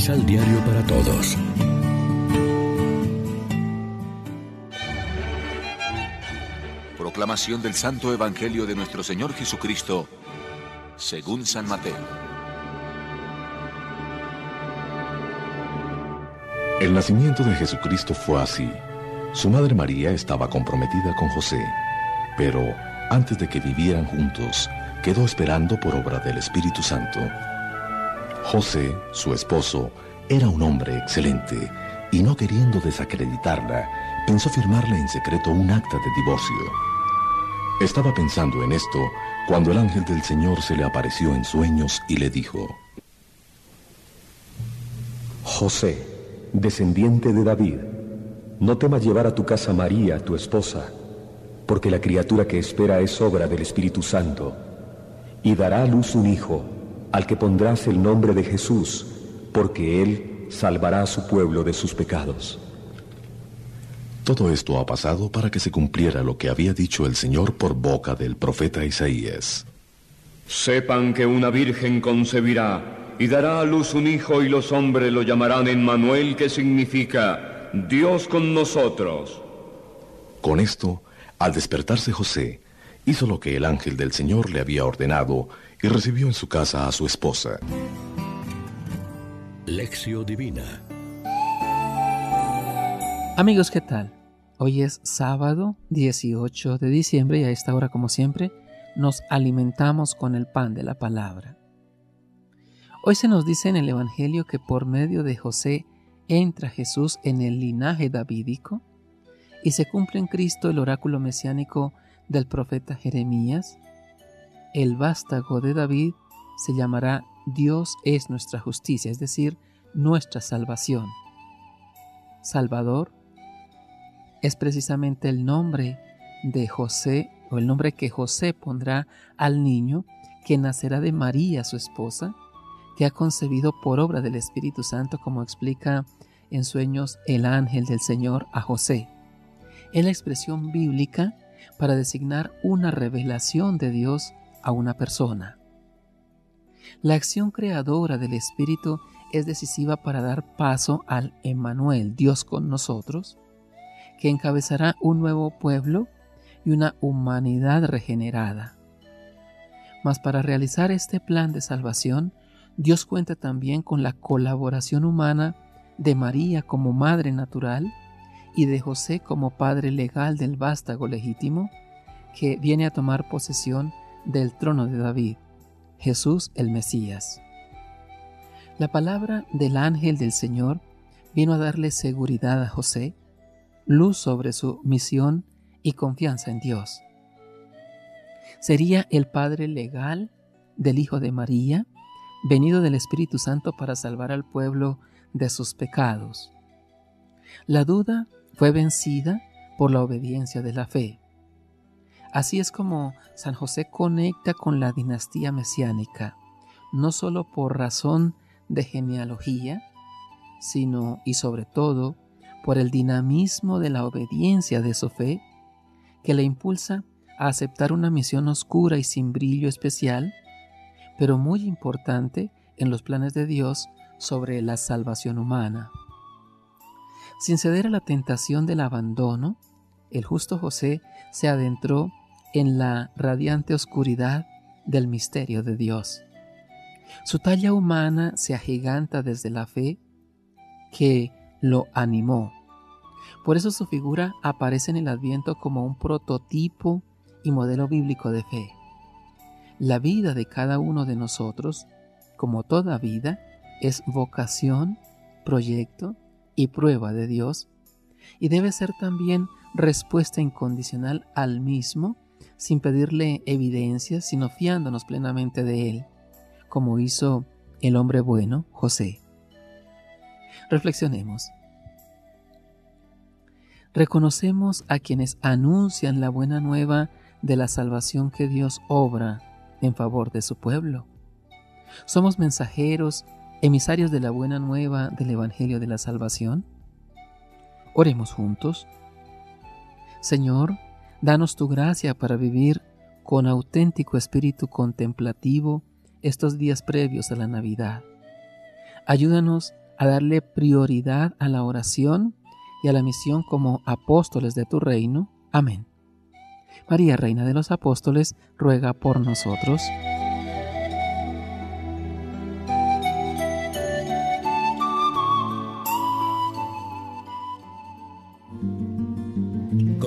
Misal Diario para Todos. Proclamación del Santo Evangelio de nuestro Señor Jesucristo, según San Mateo. El nacimiento de Jesucristo fue así. Su madre María estaba comprometida con José, pero antes de que vivieran juntos, quedó esperando por obra del Espíritu Santo. José, su esposo, era un hombre excelente y no queriendo desacreditarla, pensó firmarle en secreto un acta de divorcio. Estaba pensando en esto cuando el ángel del Señor se le apareció en sueños y le dijo, José, descendiente de David, no temas llevar a tu casa María, tu esposa, porque la criatura que espera es obra del Espíritu Santo, y dará a luz un hijo, al que pondrás el nombre de Jesús, porque él salvará a su pueblo de sus pecados. Todo esto ha pasado para que se cumpliera lo que había dicho el Señor por boca del profeta Isaías. Sepan que una virgen concebirá y dará a luz un hijo y los hombres lo llamarán Emmanuel, que significa Dios con nosotros. Con esto, al despertarse José, hizo lo que el ángel del Señor le había ordenado y recibió en su casa a su esposa. Lección Divina Amigos, ¿qué tal? Hoy es sábado 18 de diciembre y a esta hora, como siempre, nos alimentamos con el pan de la palabra. Hoy se nos dice en el Evangelio que por medio de José entra Jesús en el linaje davídico y se cumple en Cristo el oráculo mesiánico del profeta Jeremías. El vástago de David se llamará Dios es nuestra justicia, es decir, nuestra salvación. Salvador es precisamente el nombre de José o el nombre que José pondrá al niño que nacerá de María, su esposa, que ha concebido por obra del Espíritu Santo, como explica en sueños el ángel del Señor a José. Es la expresión bíblica para designar una revelación de Dios a una persona. La acción creadora del Espíritu es decisiva para dar paso al Emmanuel, Dios con nosotros, que encabezará un nuevo pueblo y una humanidad regenerada. Mas para realizar este plan de salvación, Dios cuenta también con la colaboración humana de María como madre natural y de José como padre legal del vástago legítimo que viene a tomar posesión del trono de David, Jesús el Mesías. La palabra del ángel del Señor vino a darle seguridad a José luz sobre su misión y confianza en Dios. Sería el Padre legal del Hijo de María, venido del Espíritu Santo para salvar al pueblo de sus pecados. La duda fue vencida por la obediencia de la fe. Así es como San José conecta con la dinastía mesiánica, no solo por razón de genealogía, sino y sobre todo por el dinamismo de la obediencia de su fe, que le impulsa a aceptar una misión oscura y sin brillo especial, pero muy importante en los planes de Dios sobre la salvación humana. Sin ceder a la tentación del abandono, el justo José se adentró en la radiante oscuridad del misterio de Dios. Su talla humana se agiganta desde la fe que lo animó. Por eso su figura aparece en el Adviento como un prototipo y modelo bíblico de fe. La vida de cada uno de nosotros, como toda vida, es vocación, proyecto y prueba de Dios, y debe ser también respuesta incondicional al mismo, sin pedirle evidencias, sino fiándonos plenamente de Él, como hizo el hombre bueno, José. Reflexionemos. Reconocemos a quienes anuncian la buena nueva de la salvación que Dios obra en favor de su pueblo. Somos mensajeros, emisarios de la buena nueva del Evangelio de la Salvación. Oremos juntos. Señor, danos tu gracia para vivir con auténtico espíritu contemplativo estos días previos a la Navidad. Ayúdanos a darle prioridad a la oración y a la misión como apóstoles de tu reino. Amén. María, Reina de los Apóstoles, ruega por nosotros.